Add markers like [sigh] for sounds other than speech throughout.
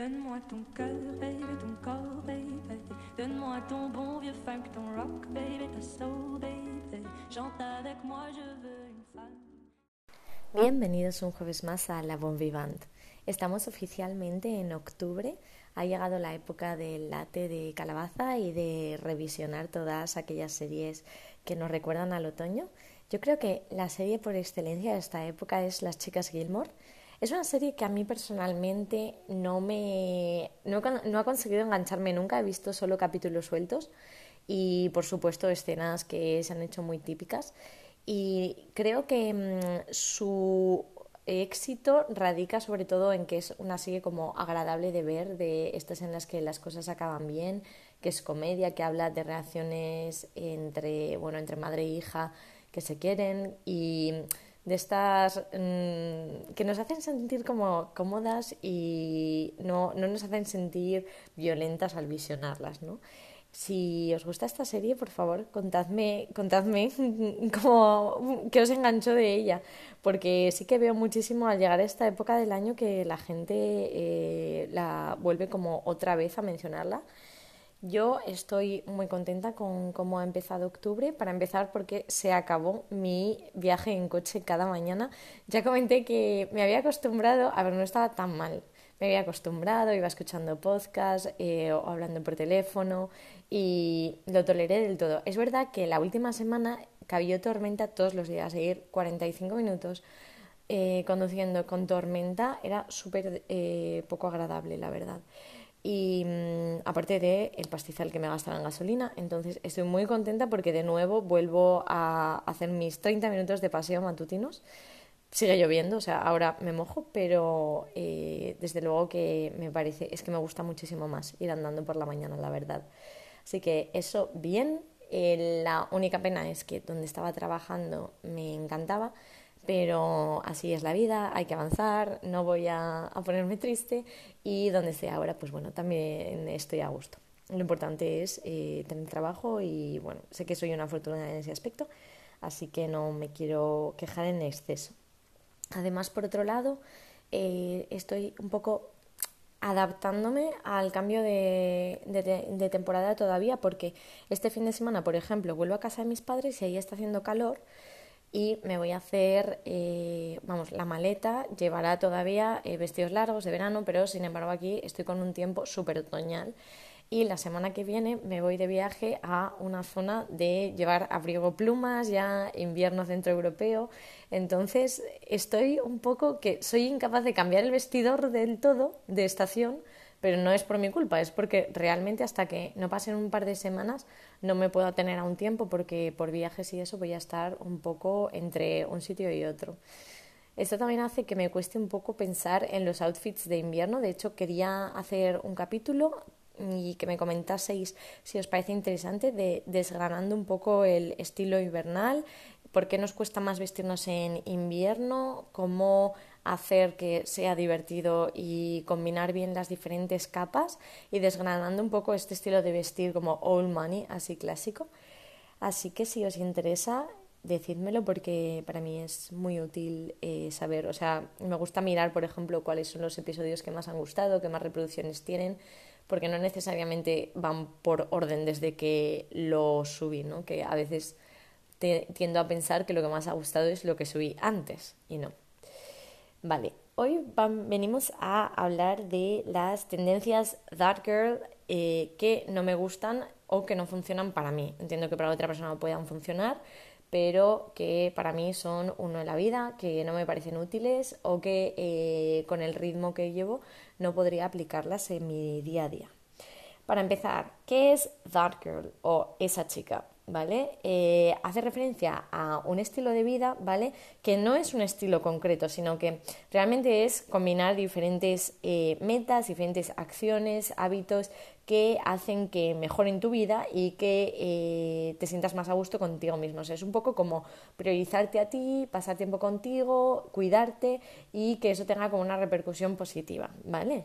Donne-moi ton cœur, baby, ton corps, baby. Donne-moi ton bon vieux funk, ton rock, baby, ta soul, baby. Chante avec moi, je veux une femme. Bienvenidos un jueves más a La Bon Vivant. Estamos oficialmente en octubre. Ha llegado la época del latte de calabaza y de revisionar todas aquellas series que nos recuerdan al otoño. Yo creo que la serie por excelencia de esta época es Las Chicas Gilmore. Es una serie que a mí personalmente no me no, no ha conseguido engancharme nunca, he visto solo capítulos sueltos y por supuesto escenas que se han hecho muy típicas. Y creo que mm, su éxito radica sobre todo en que es una serie como agradable de ver, de estas en las que las cosas acaban bien, que es comedia, que habla de relaciones entre, bueno, entre madre e hija que se quieren. Y de estas mm, que nos hacen sentir como cómodas y no, no nos hacen sentir violentas al visionarlas, ¿no? Si os gusta esta serie, por favor, contadme, contadme [laughs] cómo, qué os enganchó de ella, porque sí que veo muchísimo al llegar a esta época del año que la gente eh, la vuelve como otra vez a mencionarla yo estoy muy contenta con cómo ha empezado octubre. Para empezar, porque se acabó mi viaje en coche cada mañana. Ya comenté que me había acostumbrado, a ver, no estaba tan mal. Me había acostumbrado, iba escuchando podcast eh, o hablando por teléfono y lo toleré del todo. Es verdad que la última semana cabió tormenta todos los días, ir 45 minutos eh, conduciendo con tormenta era súper eh, poco agradable, la verdad y mm, aparte de el pastizal que me gastaba en gasolina. Entonces estoy muy contenta porque de nuevo vuelvo a hacer mis 30 minutos de paseo matutinos. Sigue lloviendo, o sea, ahora me mojo, pero eh, desde luego que me parece, es que me gusta muchísimo más ir andando por la mañana, la verdad. Así que eso bien. Eh, la única pena es que donde estaba trabajando me encantaba, pero así es la vida, hay que avanzar, no voy a, ponerme triste y donde esté ahora, pues bueno, también estoy a gusto. Lo importante es eh, tener trabajo y bueno, sé que soy una afortunada en ese aspecto, así que no me quiero quejar en exceso. Además, por otro lado, eh, estoy un poco adaptándome al cambio de, de, temporada todavía, porque este fin de semana, por ejemplo, vuelvo a casa de mis padres y ahí está haciendo calor y me voy a hacer, eh, vamos, la maleta llevará todavía eh, vestidos largos de verano, pero sin embargo aquí estoy con un tiempo súper otoñal y la semana que viene me voy de viaje a una zona de llevar abrigo plumas, ya invierno centroeuropeo, entonces estoy un poco que soy incapaz de cambiar el vestidor del todo de estación pero no es por mi culpa, es porque realmente hasta que no pasen un par de semanas no me puedo tener a un tiempo porque por viajes y eso voy a estar un poco entre un sitio y otro. Esto también hace que me cueste un poco pensar en los outfits de invierno. De hecho, quería hacer un capítulo y que me comentaseis si os parece interesante de desgranando un poco el estilo invernal, por qué nos cuesta más vestirnos en invierno, cómo hacer que sea divertido y combinar bien las diferentes capas y desgranando un poco este estilo de vestir como old money, así clásico. Así que si os interesa, decídmelo porque para mí es muy útil eh, saber, o sea, me gusta mirar, por ejemplo, cuáles son los episodios que más han gustado, qué más reproducciones tienen, porque no necesariamente van por orden desde que lo subí, ¿no? Que a veces tiendo a pensar que lo que más ha gustado es lo que subí antes y no. Vale, hoy venimos a hablar de las tendencias Dark Girl eh, que no me gustan o que no funcionan para mí. Entiendo que para otra persona puedan funcionar, pero que para mí son uno de la vida, que no me parecen útiles o que eh, con el ritmo que llevo no podría aplicarlas en mi día a día. Para empezar, ¿qué es Dark Girl o esa chica? ¿Vale? Eh, hace referencia a un estilo de vida, ¿vale? Que no es un estilo concreto, sino que realmente es combinar diferentes eh, metas, diferentes acciones, hábitos que hacen que mejoren tu vida y que eh, te sientas más a gusto contigo mismo. es un poco como priorizarte a ti, pasar tiempo contigo, cuidarte y que eso tenga como una repercusión positiva, ¿vale?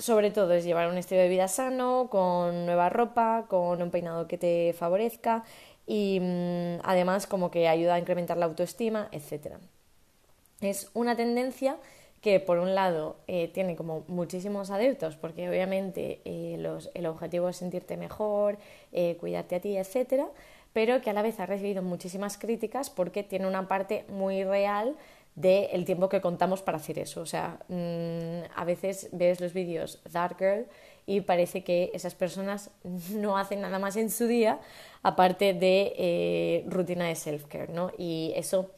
Sobre todo es llevar un estilo de vida sano, con nueva ropa, con un peinado que te favorezca y mm, además como que ayuda a incrementar la autoestima, etc. Es una tendencia que por un lado eh, tiene como muchísimos adeptos, porque obviamente eh, los, el objetivo es sentirte mejor, eh, cuidarte a ti, etcétera, pero que a la vez ha recibido muchísimas críticas porque tiene una parte muy real del tiempo que contamos para hacer eso. O sea, mm, a veces ves los vídeos Dark Girl y parece que esas personas [laughs] no hacen nada más en su día aparte de rutina de self-care, ¿no? Y eso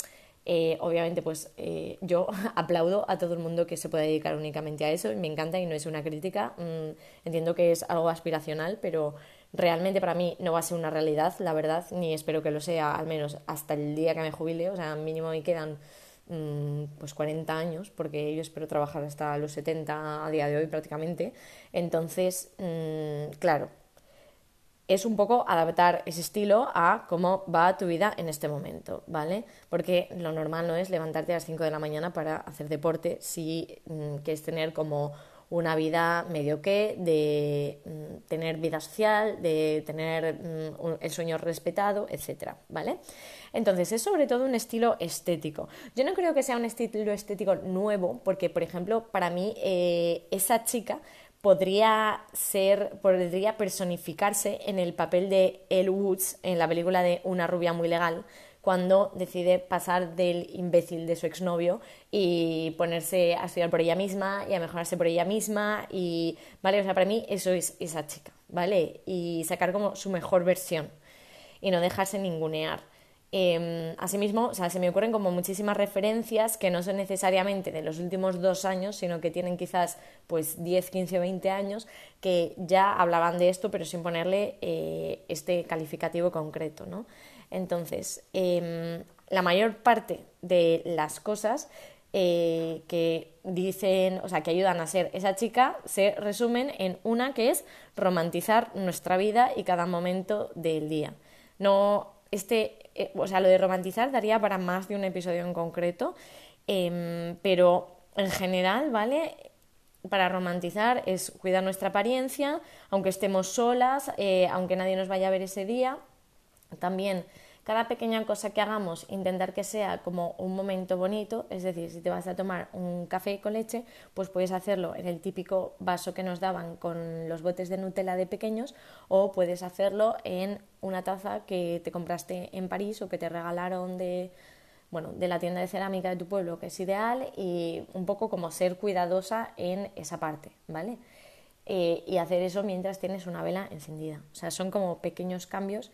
eh, obviamente, pues eh, yo [laughs] aplaudo a todo el mundo que se pueda dedicar únicamente a eso, me encanta y no es una crítica. Mm, entiendo que es algo aspiracional, pero realmente para mí no va a ser una realidad, la verdad, ni espero que lo sea, al menos hasta el día que me jubile, o sea, mínimo me quedan pues 40 años, porque yo espero trabajar hasta los 70 a día de hoy prácticamente. Entonces, mm, claro, es un poco adaptar ese estilo a cómo va tu vida en este momento, ¿vale? Porque lo normal no es levantarte a las 5 de la mañana para hacer deporte si mm, quieres tener como una vida medio que, de mm, tener vida social, de tener mm, el sueño respetado, etcétera, ¿vale? Entonces, es sobre todo un estilo estético. Yo no creo que sea un estilo estético nuevo, porque, por ejemplo, para mí, eh, esa chica podría ser, podría personificarse en el papel de Elle Woods en la película de Una rubia muy legal, cuando decide pasar del imbécil de su exnovio y ponerse a estudiar por ella misma y a mejorarse por ella misma y, ¿vale? O sea, para mí eso es esa chica, ¿vale? Y sacar como su mejor versión y no dejarse ningunear. Eh, asimismo, o sea, se me ocurren como muchísimas referencias que no son necesariamente de los últimos dos años, sino que tienen quizás pues 10, 15 o 20 años que ya hablaban de esto, pero sin ponerle eh, este calificativo concreto, ¿no? Entonces, em, la mayor parte de las cosas eh, que dicen, o sea, que ayudan a ser esa chica, se resumen en una que es romantizar nuestra vida y cada momento del día. No, este eh, o sea, lo de romantizar daría para más de un episodio en concreto, em, pero en general, ¿vale? Para romantizar es cuidar nuestra apariencia, aunque estemos solas, eh, aunque nadie nos vaya a ver ese día. También cada pequeña cosa que hagamos, intentar que sea como un momento bonito, es decir, si te vas a tomar un café con leche, pues puedes hacerlo en el típico vaso que nos daban con los botes de Nutella de pequeños o puedes hacerlo en una taza que te compraste en París o que te regalaron de bueno, de la tienda de cerámica de tu pueblo, que es ideal, y un poco como ser cuidadosa en esa parte, ¿vale? Eh, y hacer eso mientras tienes una vela encendida. O sea, son como pequeños cambios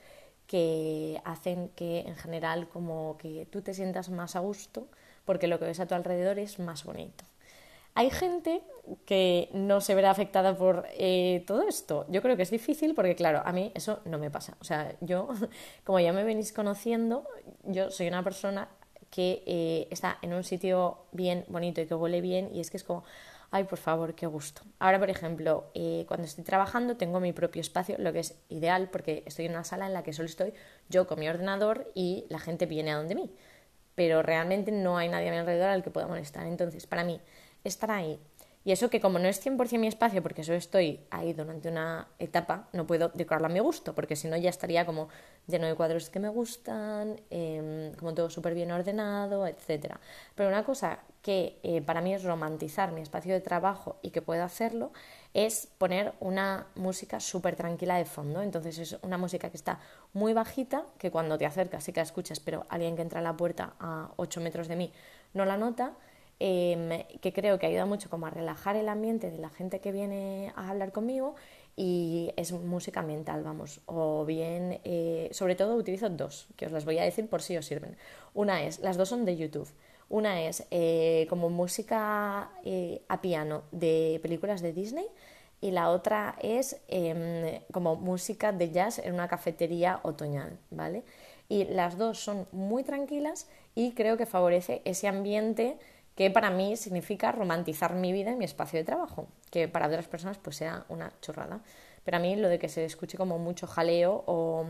que hacen que en general como que tú te sientas más a gusto porque lo que ves a tu alrededor es más bonito. Hay gente que no se verá afectada por eh, todo esto. Yo creo que es difícil porque, claro, a mí eso no me pasa. O sea, yo, [laughs] como ya me venís conociendo, yo soy una persona que eh, está en un sitio bien bonito y que huele bien y es que es como, ay, por favor, qué gusto. Ahora, por ejemplo, eh, cuando estoy trabajando tengo mi propio espacio, lo que es ideal porque estoy en una sala en la que solo estoy yo con mi ordenador y la gente viene a donde mí. Pero realmente no hay nadie a mi alrededor al que pueda molestar. Entonces, para mí, estar ahí y eso que como no es 100% mi espacio, porque solo estoy ahí durante una etapa, no puedo decorarlo a mi gusto, porque si no ya estaría como lleno de cuadros que me gustan, em, como todo súper bien ordenado, etc. Pero una cosa que eh, para mí es romantizar mi espacio de trabajo y que puedo hacerlo es poner una música súper tranquila de fondo. Entonces es una música que está muy bajita, que cuando te acercas sí que la escuchas, pero alguien que entra a la puerta a 8 metros de mí no la nota Em, que creo que ayuda mucho como a relajar el ambiente de la gente que viene a hablar conmigo y es música ambiental, vamos, o bien, eh, sobre todo utilizo dos, que os las voy a decir por si os sirven. Una es, las dos son de YouTube. Una es eh, como música eh, a piano de películas de Disney y la otra es em, como música de jazz en una cafetería otoñal, ¿vale? Y las dos son muy tranquilas y creo que favorece ese ambiente que para mí significa romantizar mi vida y mi espacio de trabajo, que para otras personas pues sea una chorrada. Pero a mí lo de que se escuche como mucho jaleo o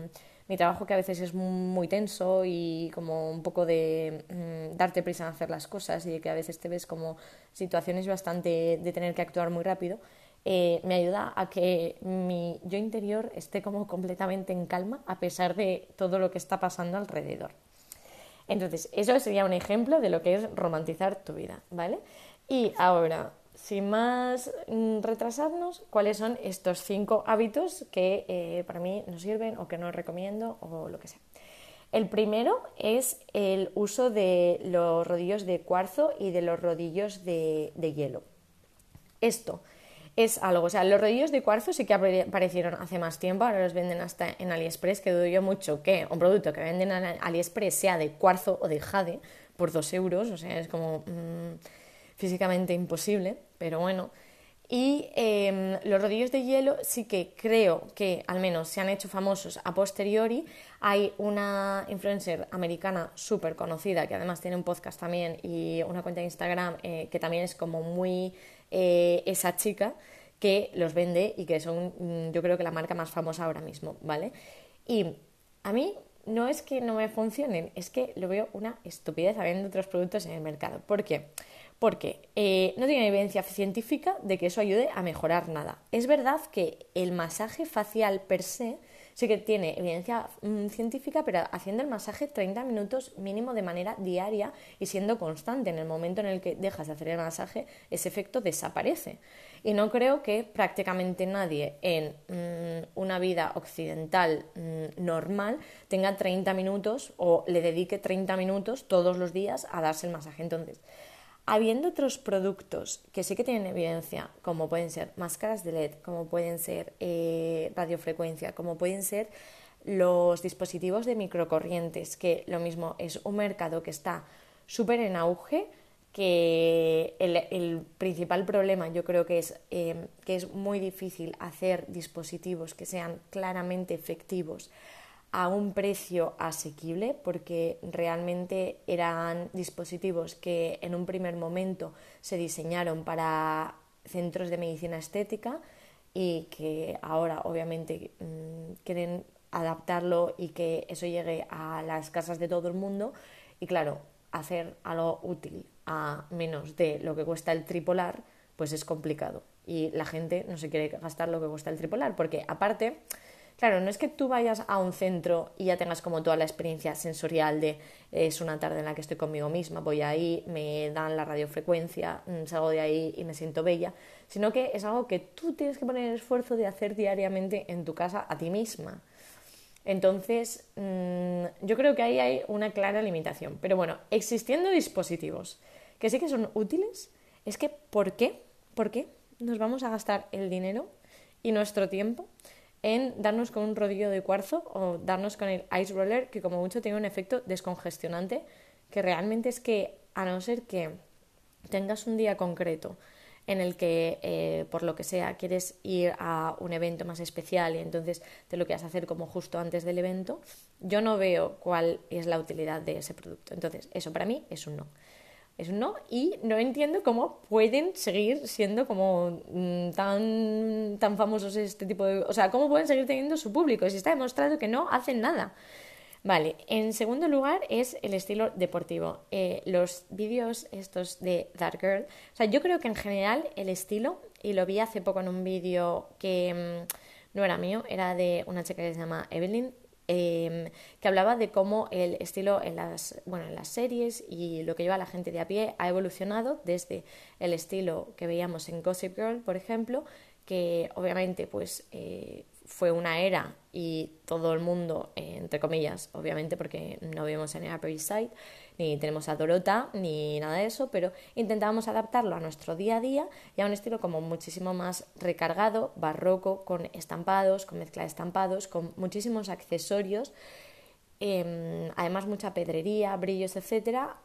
mi trabajo que a veces es muy tenso y como un poco de mm, darte prisa en hacer las cosas y de que a veces te ves como situaciones bastante de tener que actuar muy rápido, eh, me ayuda a que mi yo interior esté como completamente en calma a pesar de todo lo que está pasando alrededor. Entonces, eso sería un ejemplo de lo que es romantizar tu vida, ¿vale? Y ahora, sin más mm, retrasarnos, ¿cuáles son estos cinco hábitos que eh, para mí no sirven o que no recomiendo o lo que sea? El primero es el uso de los rodillos de cuarzo y de los rodillos de, hielo. Esto es algo, o sea, los rodillos de cuarzo sí que aparecieron hace más tiempo, ahora los venden hasta en AliExpress, que dudo yo mucho que un producto que venden en AliExpress sea de cuarzo o de jade por dos euros, o sea, es como mm, físicamente imposible, pero bueno. Y em, los rodillos de hielo sí que creo que al menos se han hecho famosos a posteriori. Hay una influencer americana súper conocida que además tiene un podcast también y una cuenta de Instagram eh, que también es como muy eh, esa chica que los vende y que son mm, yo creo que la marca más famosa ahora mismo, ¿vale? Y a mí no es que no me funcionen, es que lo veo una estupidez habiendo otros productos en el mercado. ¿Por qué? porque eh, no tiene evidencia científica de que eso ayude a mejorar nada. Es verdad que el masaje facial per se sí que tiene evidencia mm, científica, pero haciendo el masaje 30 minutos mínimo de manera diaria y siendo constante. En el momento en el que dejas de hacer el masaje, ese efecto desaparece. Y no creo que prácticamente nadie en mm, una vida occidental mm, normal tenga 30 minutos o le dedique 30 minutos todos los días a darse el masaje. Entonces, Habiendo otros productos que sí que tienen evidencia, como pueden ser máscaras de LED, como pueden ser eh, radiofrecuencia, como pueden ser los dispositivos de microcorrientes, que lo mismo es un mercado que está súper en auge, que el, principal problema yo creo que es eh, que es muy difícil hacer dispositivos que sean claramente efectivos a un precio asequible porque realmente eran dispositivos que en un primer momento se diseñaron para centros de medicina estética y que ahora obviamente mm, quieren adaptarlo y que eso llegue a las casas de todo el mundo. Y claro, hacer algo útil a menos de lo que cuesta el tripolar pues es complicado. Y la gente no se quiere gastar lo que cuesta el tripolar porque aparte Claro, no es que tú vayas a un centro y ya tengas como toda la experiencia sensorial de es una tarde en la que estoy conmigo misma, voy ahí, me dan la radiofrecuencia, mm, salgo de ahí y me siento bella, sino que es algo que tú tienes que poner el esfuerzo de hacer diariamente en tu casa a ti misma. Entonces, mm, yo creo que ahí hay una clara limitación. Pero bueno, existiendo dispositivos que sí que son útiles, es que ¿por qué? ¿Por qué nos vamos a gastar el dinero y nuestro tiempo en darnos con un rodillo de cuarzo o darnos con el ice roller, que como mucho tiene un efecto descongestionante, que realmente es que, a no ser que tengas un día concreto en el que, eh, por lo que sea, quieres ir a un evento más especial y entonces te lo quieras hacer como justo antes del evento, yo no veo cuál es la utilidad de ese producto. Entonces, eso para mí es un no es un no y no entiendo cómo pueden seguir siendo como mm, tan, tan famosos este tipo de... O sea, cómo pueden seguir teniendo su público si está demostrado que no hacen nada. Vale, en segundo lugar es el estilo deportivo. Eh, los vídeos estos de That Girl, o sea, yo creo que en general el estilo, y lo vi hace poco en un vídeo que mm, no era mío, era de una chica que se llama Evelyn, Em, que hablaba de cómo el estilo en las, bueno, en las series y lo que lleva la gente de a pie ha evolucionado desde el estilo que veíamos en Gossip Girl, por ejemplo, que obviamente pues eh, fue una era y todo el mundo, eh, entre comillas, obviamente porque no vivimos en el Upper East Side, ni tenemos a Dorota, ni nada de eso, pero intentábamos adaptarlo a nuestro día a día y a un estilo como muchísimo más recargado, barroco, con estampados, con mezcla de estampados, con muchísimos accesorios, em, además mucha pedrería, brillos, etcétera,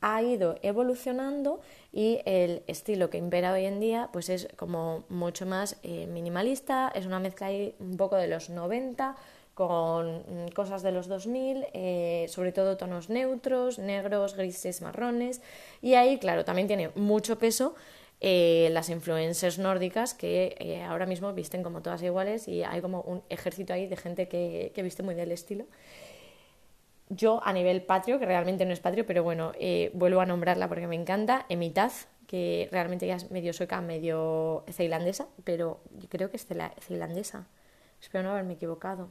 ha ido evolucionando y el estilo que impera hoy en día pues es como mucho más eh, minimalista, es una mezcla ahí un poco de los 90 con mm, cosas de los 2000, eh, sobre todo tonos neutros, negros, grises, marrones. Y ahí claro también tiene mucho peso eh, las influencers nórdicas que ahora mismo visten como todas iguales y hay como un ejército ahí de gente que, que viste muy del estilo yo a nivel patrio, que realmente no es patrio, pero bueno, eh, vuelvo a nombrarla porque me encanta, Emitaz, que realmente ya es medio sueca, medio ceilandesa, pero yo creo que es ceilandesa. Espero no haberme equivocado.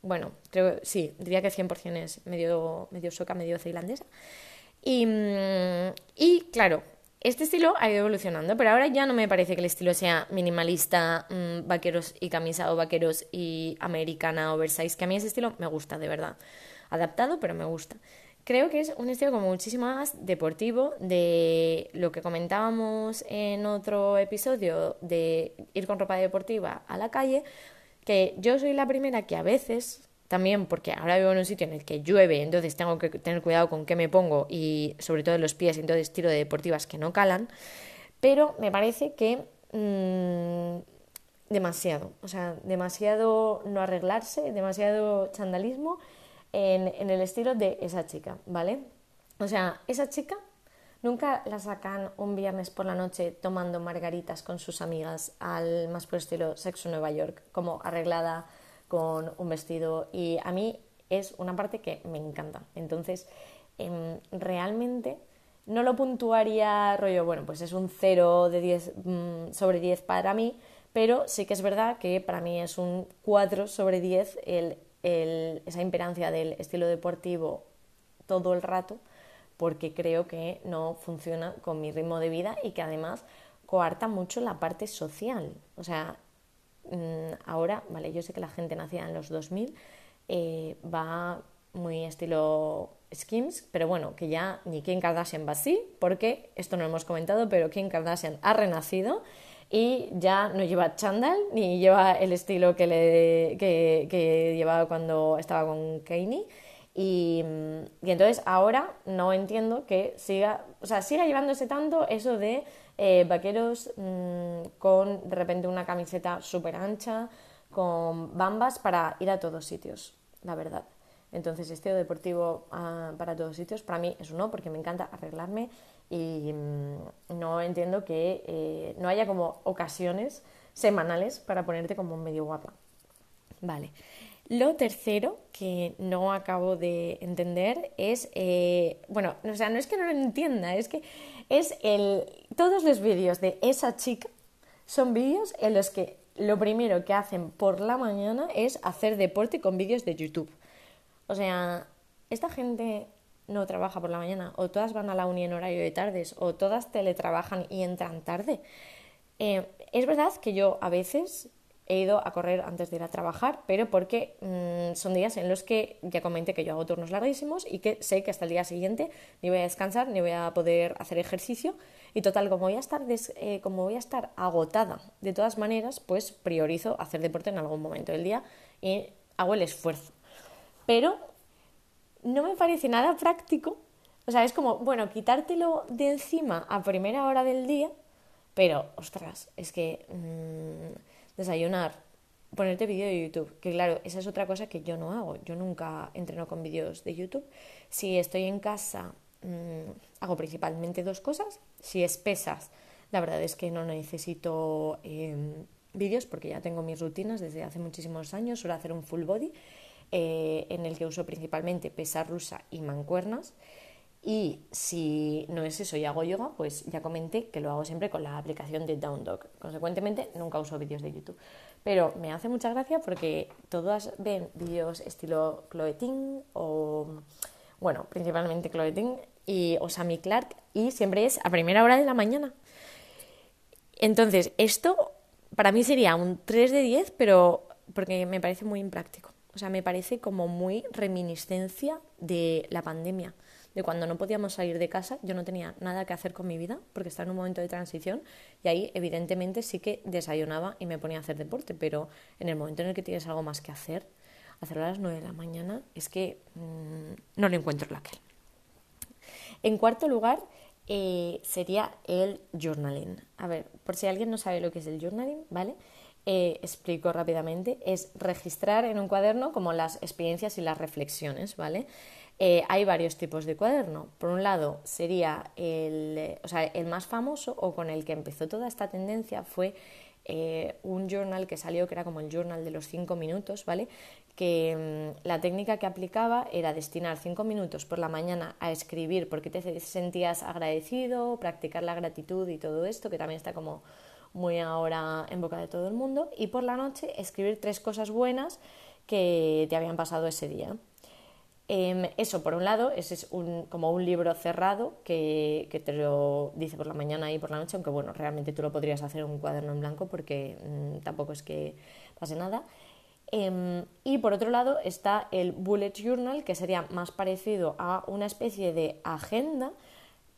Bueno, creo sí, diría que 100% es medio, medio sueca, medio ceilandesa. Y, mm, y claro, este estilo ha ido evolucionando, pero ahora ya no me parece que el estilo sea minimalista, mm, vaqueros y camisa o vaqueros y americana oversize, que a mí ese estilo me gusta, de verdad. Adaptado, pero me gusta. Creo que es un estilo como muchísimo más deportivo de lo que comentábamos en otro episodio de ir con ropa deportiva a la calle, que yo soy la primera que a veces también porque ahora vivo en un sitio en el que llueve, entonces tengo que tener cuidado con qué me pongo y sobre todo en los pies, entonces tiro de deportivas que no calan, pero me parece que mmm, demasiado, o sea, demasiado no arreglarse, demasiado chandalismo en, el estilo de esa chica, ¿vale? O sea, esa chica Nunca la sacan un viernes por la noche tomando margaritas con sus amigas al más por estilo Sexo Nueva York, como arreglada con un vestido y a mí es una parte que me encanta. Entonces, em, realmente no lo puntuaría rollo, bueno, pues es un 0 de 10 mm, sobre 10 para mí, pero sí que es verdad que para mí es un 4 sobre 10 el, esa imperancia del estilo deportivo todo el rato, porque creo que no funciona con mi ritmo de vida y que además coarta mucho la parte social. O sea, Mm, ahora, vale, yo sé que la gente nacida en los 2000 eh, va muy estilo Skims, pero bueno, que ya ni Kim Kardashian va así, porque esto no lo hemos comentado, pero Kim Kardashian ha renacido y ya no lleva chandal ni lleva el estilo que, le, que, que llevaba cuando estaba con Kanye. Y, y, entonces ahora no entiendo que siga, o sea, siga llevándose tanto eso de eh, vaqueros mm, con de repente una camiseta súper ancha, con bambas para ir a todos sitios, la verdad. Entonces, estilo deportivo ah, para todos sitios, para mí es un no, porque me encanta arreglarme y mm, no entiendo que eh, no haya como ocasiones semanales para ponerte como medio guapa. Vale. Lo tercero que no acabo de entender es, eh, bueno, o sea, no es que no lo entienda, es que es el, todos los vídeos de esa chica son vídeos en los que lo primero que hacen por la mañana es hacer deporte con vídeos de YouTube. O sea, esta gente no trabaja por la mañana, o todas van a la uni en horario de tardes, o todas teletrabajan y entran tarde. Eh, es verdad que yo a veces he ido a correr antes de ir a trabajar, pero porque mm, son días en los que ya comenté que yo hago turnos larguísimos y que sé que hasta el día siguiente ni voy a descansar ni voy a poder hacer ejercicio y total como voy a estar eh, como voy a estar agotada de todas maneras, pues priorizo hacer deporte en algún momento del día y hago el esfuerzo. Pero no me parece nada práctico, o sea, es como, bueno, quitártelo de encima a primera hora del día, pero ostras, es que mm, desayunar, ponerte vídeo de YouTube, que claro, esa es otra cosa que yo no hago, yo nunca entreno con vídeos de YouTube. Si estoy en casa, mmm, hago principalmente dos cosas. Si es pesas, la verdad es que no necesito eh, vídeos porque ya tengo mis rutinas desde hace muchísimos años, suelo hacer un full body. Eh, en el que uso principalmente pesa rusa y mancuernas. Y si no es eso y hago yoga, pues ya comenté que lo hago siempre con la aplicación de Down Dog. Consecuentemente, nunca uso vídeos de YouTube. Pero me hace mucha gracia porque todas ven vídeos estilo Chloe o, bueno, principalmente Chloe y o Sammy Clark y siempre es a primera hora de la mañana. Entonces, esto para mí sería un 3 de 10, pero porque me parece muy impráctico. O sea, me parece como muy reminiscencia de la pandemia de cuando no podíamos salir de casa, yo no tenía nada que hacer con mi vida porque estaba en un momento de transición y ahí evidentemente sí que desayunaba y me ponía a hacer deporte, pero en el momento en el que tienes algo más que hacer, hacerlo a las 9 de la mañana, es que mm, no le encuentro la que. En cuarto lugar, eh, sería el journaling. A ver, por si alguien no sabe lo que es el journaling, ¿vale? Eh, explico rápidamente, es registrar en un cuaderno como las experiencias y las reflexiones, ¿vale? Eh, hay varios tipos de cuaderno. Por un lado, sería el, o sea, el más famoso o con el que empezó toda esta tendencia fue eh, un journal que salió que era como el journal de los cinco minutos, ¿vale? Que mm, la técnica que aplicaba era destinar cinco minutos por la mañana a escribir porque te sentías agradecido, practicar la gratitud y todo esto, que también está como muy ahora en boca de todo el mundo, y por la noche escribir tres cosas buenas que te habían pasado ese día. Em, eso, por un lado, ese es un, como un libro cerrado que, que, te lo dice por la mañana y por la noche, aunque bueno, realmente tú lo podrías hacer en un cuaderno en blanco porque mm, tampoco es que pase nada. Em, y por otro lado está el bullet journal, que sería más parecido a una especie de agenda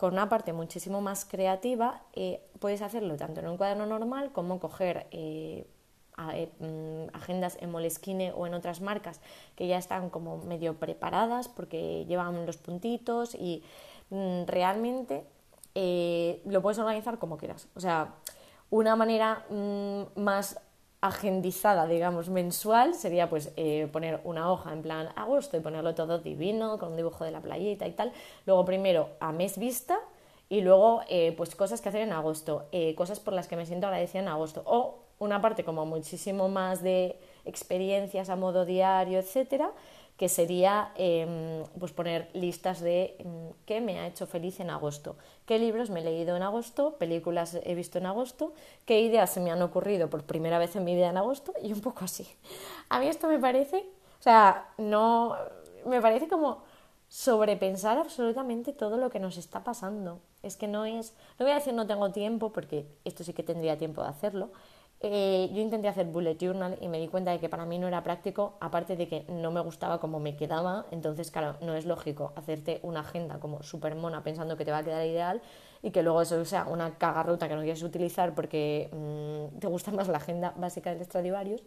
con una parte muchísimo más creativa. Eh, puedes hacerlo tanto en un cuaderno normal como coger eh, eh, mm, agendas en Moleskine o en otras marcas que ya están como medio preparadas porque llevan los puntitos y mm, realmente lo puedes organizar como quieras. O sea, una manera mm, más agendizada, digamos, mensual, sería pues eh, poner una hoja en plan agosto y ponerlo todo divino, con un dibujo de la playita y tal. Luego primero a mes vista y luego eh, pues cosas que hacer en agosto, eh, cosas por las que me siento agradecida en agosto. O una parte como muchísimo más de experiencias a modo diario, etcétera, que sería em, pues poner listas de em, qué me ha hecho feliz en agosto, qué libros me he leído en agosto, películas he visto en agosto, qué ideas se me han ocurrido por primera vez en mi vida en agosto y un poco así. A mí esto me parece, o sea, no, me parece como sobrepensar absolutamente todo lo que nos está pasando. Es que no es, no voy a decir no tengo tiempo porque esto sí que tendría tiempo de hacerlo, eh, yo intenté hacer bullet journal y me di cuenta de que para mí no era práctico, aparte de que no me gustaba cómo me quedaba, entonces claro, no es lógico hacerte una agenda como súper mona pensando que te va a quedar ideal y que luego eso sea una cagarruta que no quieres utilizar porque mm, te gusta más la agenda básica del Stradivarius.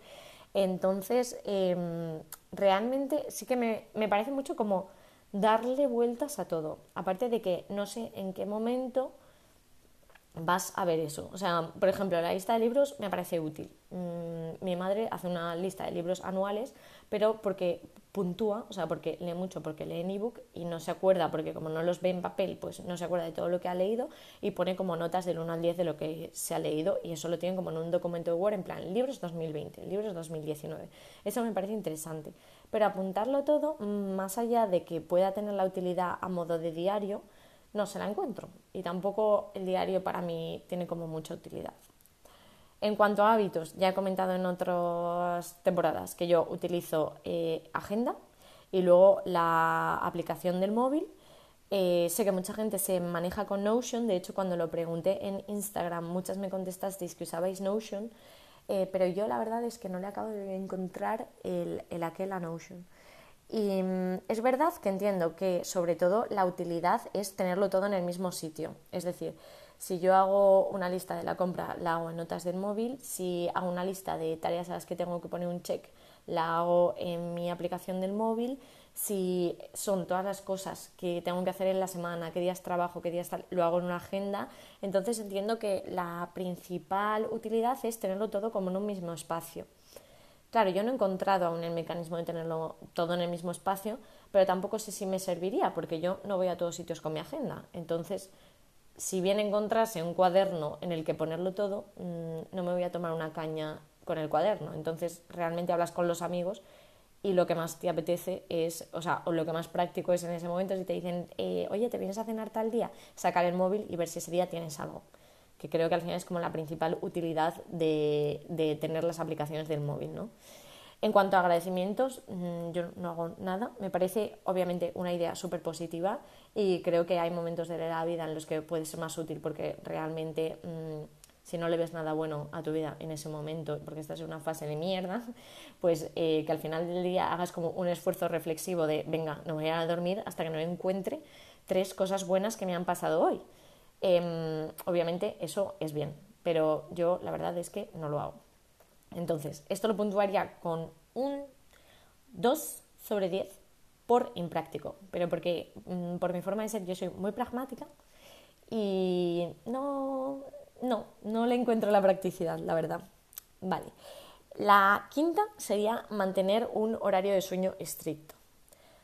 Entonces, em, realmente sí que me, me parece mucho como darle vueltas a todo, aparte de que no sé en qué momento vas a ver eso. O sea, por ejemplo, la lista de libros me parece útil. Mm, mi madre hace una lista de libros anuales, pero porque puntúa, o sea, porque lee mucho, porque lee en ebook y no se acuerda, porque como no los ve en papel, pues no se acuerda de todo lo que ha leído y pone como notas del 1 al 10 de lo que se ha leído y eso lo tienen como en un documento de Word en plan libros 2020, libros 2019. Eso me parece interesante. Pero apuntarlo todo, mm, más allá de que pueda tener la utilidad a modo de diario, no se la encuentro y tampoco el diario para mí tiene como mucha utilidad. En cuanto a hábitos, ya he comentado en otras temporadas que yo utilizo eh, agenda y luego la aplicación del móvil. Eh, sé que mucha gente se maneja con Notion, de hecho cuando lo pregunté en Instagram muchas me contestasteis que usabais Notion, eh, pero yo la verdad es que no le acabo de encontrar el, el aquel a Notion. Y mm, es verdad que entiendo que sobre todo la utilidad es tenerlo todo en el mismo sitio. Es decir, si yo hago una lista de la compra, la hago en notas del móvil. Si hago una lista de tareas a las que tengo que poner un check, la hago en mi aplicación del móvil. Si son todas las cosas que tengo que hacer en la semana, qué días trabajo, qué días lo hago en una agenda. Entonces entiendo que la principal utilidad es tenerlo todo como en un mismo espacio. Claro, yo no he encontrado aún el mecanismo de tenerlo todo en el mismo espacio, pero tampoco sé si me serviría, porque yo no voy a todos sitios con mi agenda. Entonces, si bien encontrase un cuaderno en el que ponerlo todo, mm, no me voy a tomar una caña con el cuaderno. Entonces, realmente hablas con los amigos y lo que más te apetece es, o sea, o lo que más práctico es en ese momento, si te dicen, eh, oye, ¿te vienes a cenar tal día? Sacar el móvil y ver si ese día tienes algo que creo que al final es como la principal utilidad de, tener las aplicaciones del móvil, ¿no? En cuanto a agradecimientos, mm, yo no hago nada. Me parece, obviamente, una idea súper positiva y creo que hay momentos de la vida en los que puede ser más útil porque realmente, mm, si no le ves nada bueno a tu vida en ese momento, porque estás en una fase de mierda, [laughs] pues eh, que al final del día hagas como un esfuerzo reflexivo de, venga, no voy a dormir hasta que no encuentre tres cosas buenas que me han pasado hoy. Em, obviamente eso es bien, pero yo la verdad es que no lo hago. Entonces, esto lo puntuaría con un 2 sobre 10 por impráctico, pero porque mm, por mi forma de ser yo soy muy pragmática y no, no, no le encuentro la practicidad, la verdad. Vale. La quinta sería mantener un horario de sueño estricto.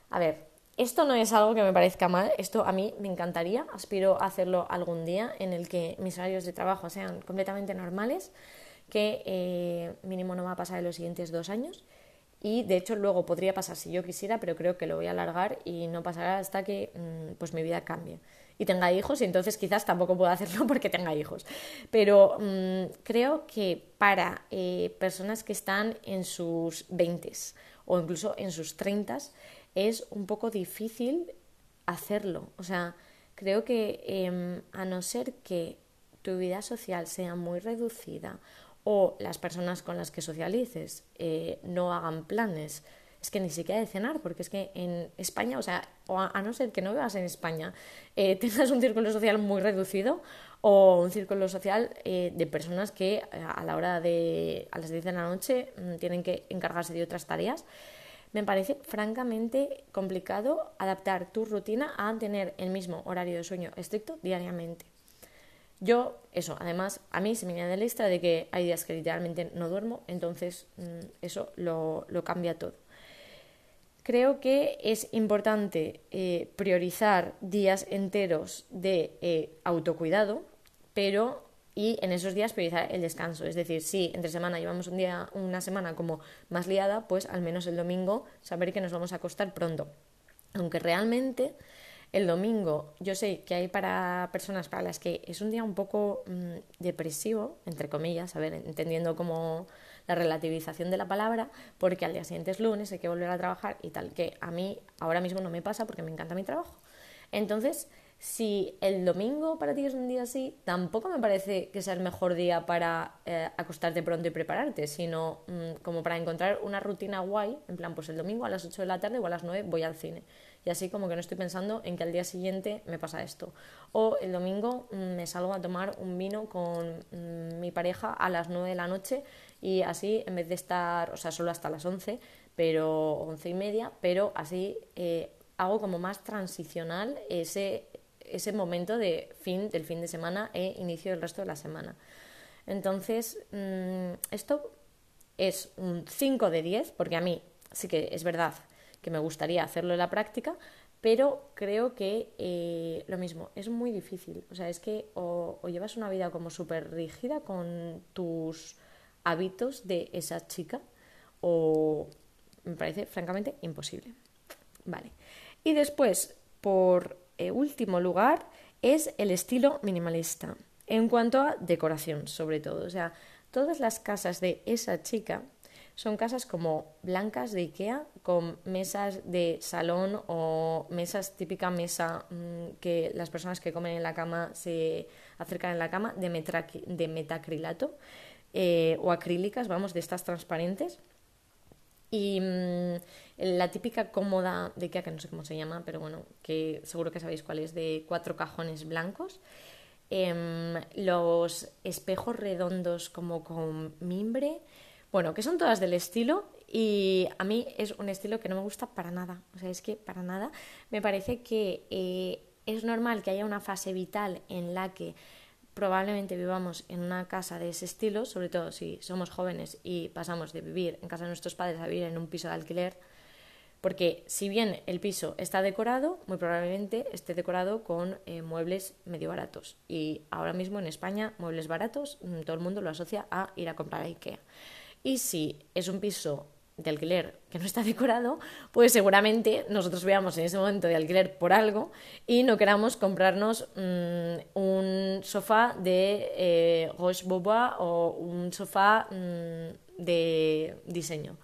A ver, esto no es algo que me parezca mal, esto a mí me encantaría, aspiro a hacerlo algún día en el que mis horarios de trabajo sean completamente normales, que eh, mínimo no va a pasar en los siguientes dos años y de hecho luego podría pasar si yo quisiera, pero creo que lo voy a alargar y no pasará hasta que mm, pues mi vida cambie y tenga hijos y entonces quizás tampoco pueda hacerlo [laughs] porque tenga hijos. Pero mm, creo que para eh, personas que están en sus 20 o incluso en sus 30 es un poco difícil hacerlo. O sea, creo que em, a no ser que tu vida social sea muy reducida o las personas con las que socialices eh, no hagan planes, es que ni siquiera de cenar, porque es que en España, o sea, o a, no ser que no vivas en España, eh, [laughs] tengas un círculo social muy reducido o un círculo social eh, de personas que a la hora de, a las 10 de la noche, mm, tienen que encargarse de otras tareas, me parece francamente complicado adaptar tu rutina a tener el mismo horario de sueño estricto diariamente. Yo, eso, además, a mí se me añade la lista de que hay días que literalmente no duermo, entonces mm, eso lo, cambia todo. Creo que es importante eh, priorizar días enteros de eh, autocuidado, pero y en esos días priorizar el descanso. Es decir, si entre semana llevamos un día, una semana como más liada, pues al menos el domingo saber que nos vamos a acostar pronto. Aunque realmente el domingo, yo sé que hay para personas para las que es un día un poco mm, depresivo, entre comillas, a ver, entendiendo como la relativización de la palabra, porque al día siguiente es lunes, hay que volver a trabajar y tal, que a mí ahora mismo no me pasa porque me encanta mi trabajo. Entonces, si el domingo para ti es un día así, tampoco me parece que sea el mejor día para eh, acostarte pronto y prepararte, sino mm, como para encontrar una rutina guay, en plan, pues el domingo a las 8 de la tarde o a las 9 voy al cine. Y así como que no estoy pensando en que al día siguiente me pasa esto. O el domingo mm, me salgo a tomar un vino con mm, mi pareja a las 9 de la noche y así en vez de estar, o sea, solo hasta las 11, pero 11 y media, pero así eh, hago como más transicional ese ese momento de fin del fin de semana e inicio del resto de la semana. Entonces, mm, esto es un 5 de 10, porque a mí sí que es verdad que me gustaría hacerlo en la práctica, pero creo que eh, lo mismo, es muy difícil. O sea, es que o, o llevas una vida como súper rígida con tus hábitos de esa chica, o me parece francamente imposible. Vale. Y después, por eh, último lugar es el estilo minimalista, en cuanto a decoración sobre todo. O sea, todas las casas de esa chica son casas como blancas de Ikea, con mesas de salón o mesas típica mesa mm, que las personas que comen en la cama se acercan en la cama de, de metacrilato eh, o acrílicas, vamos, de estas transparentes. Y mm, la típica cómoda de Ikea, que no sé cómo se llama, pero bueno, que seguro que sabéis cuál es, de cuatro cajones blancos. Em, los espejos redondos como con mimbre. Bueno, que son todas del estilo y a mí es un estilo que no me gusta para nada. O sea, es que para nada me parece que eh, es normal que haya una fase vital en la que probablemente vivamos en una casa de ese estilo, sobre todo si somos jóvenes y pasamos de vivir en casa de nuestros padres a vivir en un piso de alquiler, porque si bien el piso está decorado, muy probablemente esté decorado con eh, muebles medio baratos. Y ahora mismo en España, muebles baratos, mm, todo el mundo lo asocia a ir a comprar a IKEA. Y si es un piso de alquiler que no está [laughs] decorado, pues seguramente nosotros veamos en ese momento de alquiler por algo y no queramos comprarnos mm, un sofá de eh, Roche Bobois o un sofá mm, de diseño.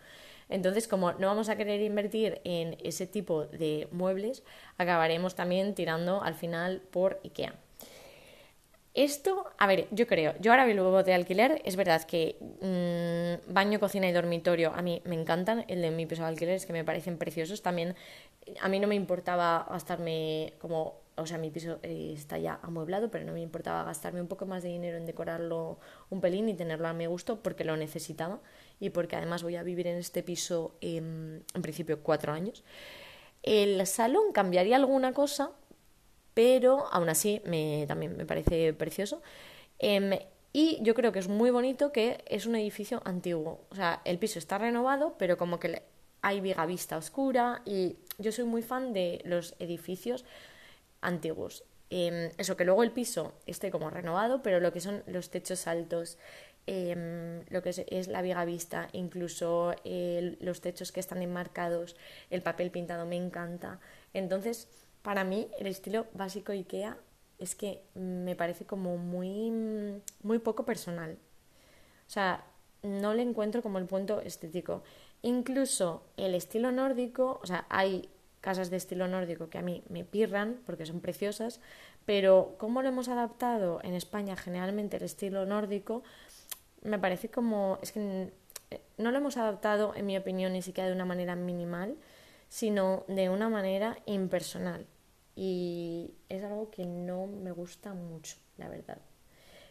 Entonces, como no vamos a querer invertir en ese tipo de muebles, acabaremos también tirando al final por IKEA. Esto, a ver, yo creo, yo ahora vivo de alquiler, es verdad que mm, baño, cocina y dormitorio a mí me encantan, el de mi piso de alquiler es que me parecen preciosos, también a mí no me importaba gastarme como, o sea, mi piso eh, está ya amueblado, pero no me importaba gastarme un poco más de dinero en decorarlo un pelín y tenerlo a mi gusto porque lo necesitaba y porque además voy a vivir en este piso en principio cuatro años. El salón cambiaría alguna cosa, pero aún así me, también me parece precioso. Em, y yo creo que es muy bonito que es un edificio antiguo. O sea, el piso está renovado, pero como que hay viga vista oscura y yo soy muy fan de los edificios antiguos. Em, eso, que luego el piso esté como renovado, pero lo que son los techos altos, em, lo que es, la viga vista, incluso los techos que están enmarcados, el papel pintado me encanta. Entonces, para mí, el estilo básico IKEA es que me parece como muy, muy poco personal. O sea, no le encuentro como el punto estético. Incluso el estilo nórdico, o sea, hay casas de estilo nórdico que a mí me pirran porque son preciosas, pero cómo lo hemos adaptado en España generalmente el estilo nórdico, me parece como, es que no lo hemos adaptado, en mi opinión, ni siquiera de una manera minimal, sino de una manera impersonal. Y es algo que no me gusta mucho, la verdad.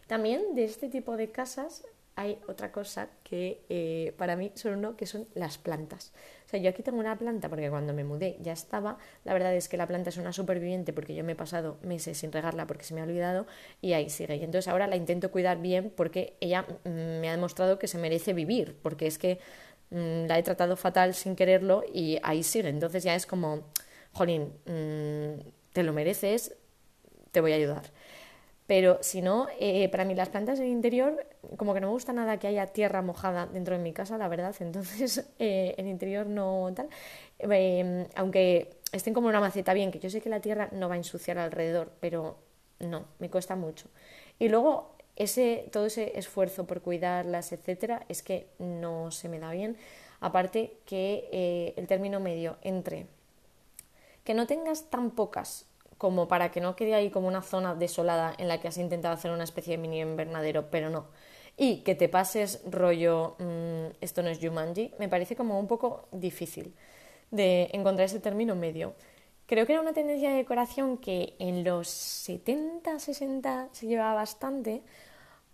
También de este tipo de casas hay otra cosa que eh, para mí son uno, que son las plantas. O sea, yo aquí tengo una planta porque cuando me mudé ya estaba. La verdad es que la planta es una superviviente porque yo me he pasado meses sin regarla porque se me ha olvidado y ahí sigue. Y entonces ahora la intento cuidar bien porque ella mm, me ha demostrado que se merece vivir, porque es que mm, la he tratado fatal sin quererlo y ahí sigue. Entonces ya es como, jolín, mm, te lo mereces, te voy a ayudar. Pero si no, eh, para mí las plantas del interior, como que no me gusta nada que haya tierra mojada dentro de mi casa, la verdad. [laughs] Entonces, eh, el interior no tal. Em, aunque estén como una maceta bien, que yo sé que la tierra no va a ensuciar alrededor, pero no, me cuesta mucho. Y luego, ese, todo ese esfuerzo por cuidarlas, etcétera, es que no se me da bien. Aparte que eh, el término medio entre que no tengas tan pocas como para que no quede ahí como una zona desolada en la que has intentado hacer una especie de mini invernadero, pero no. Y que te pases rollo, mm, esto no es Jumanji, me parece como un poco difícil de encontrar ese término medio. Creo que era una tendencia de decoración que en los 70, 60 se llevaba bastante.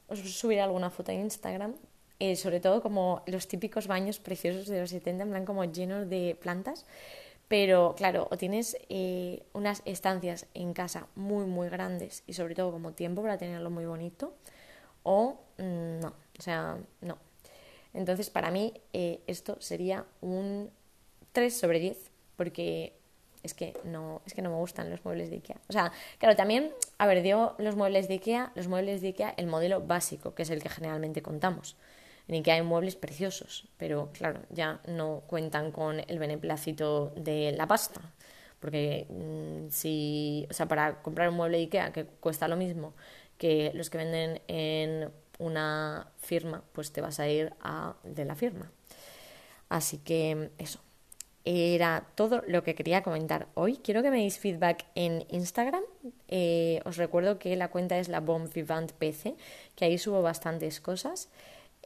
Os subiré alguna foto en Instagram. Eh, sobre todo como los típicos baños preciosos de los 70, en plan como llenos de plantas. Pero claro, o tienes eh, unas estancias en casa muy, muy grandes y sobre todo como tiempo para tenerlo muy bonito, o mm, no, o sea, no. Entonces, para mí eh, esto sería un 3 sobre 10, porque es que no, es que no me gustan los muebles de Ikea. O sea, claro, también, a ver, digo los muebles de Ikea, los muebles de Ikea, el modelo básico, que es el que generalmente contamos en que hay muebles preciosos, pero claro, ya no cuentan con el beneplácito de la pasta. Porque mm, si, o sea, para comprar un mueble de IKEA que cuesta lo mismo que los que venden en una firma, pues te vas a ir a de la firma. Así que eso. Era todo lo que quería comentar hoy. Quiero que me deis feedback en Instagram. Eh, os recuerdo que la cuenta es la Bomb Vivant PC, que ahí subo bastantes cosas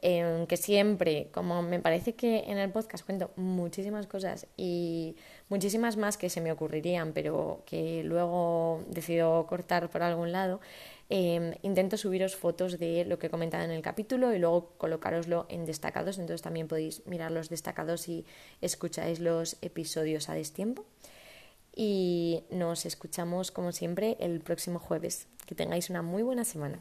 que siempre, como me parece que en el podcast cuento muchísimas cosas y muchísimas más que se me ocurrirían, pero que luego decido cortar por algún lado, em, intento subiros fotos de lo que he comentado en el capítulo y luego colocaroslo en destacados, entonces también podéis mirar los destacados y escucháis los episodios a destiempo. Y nos escuchamos como siempre el próximo jueves. Que tengáis una muy buena semana.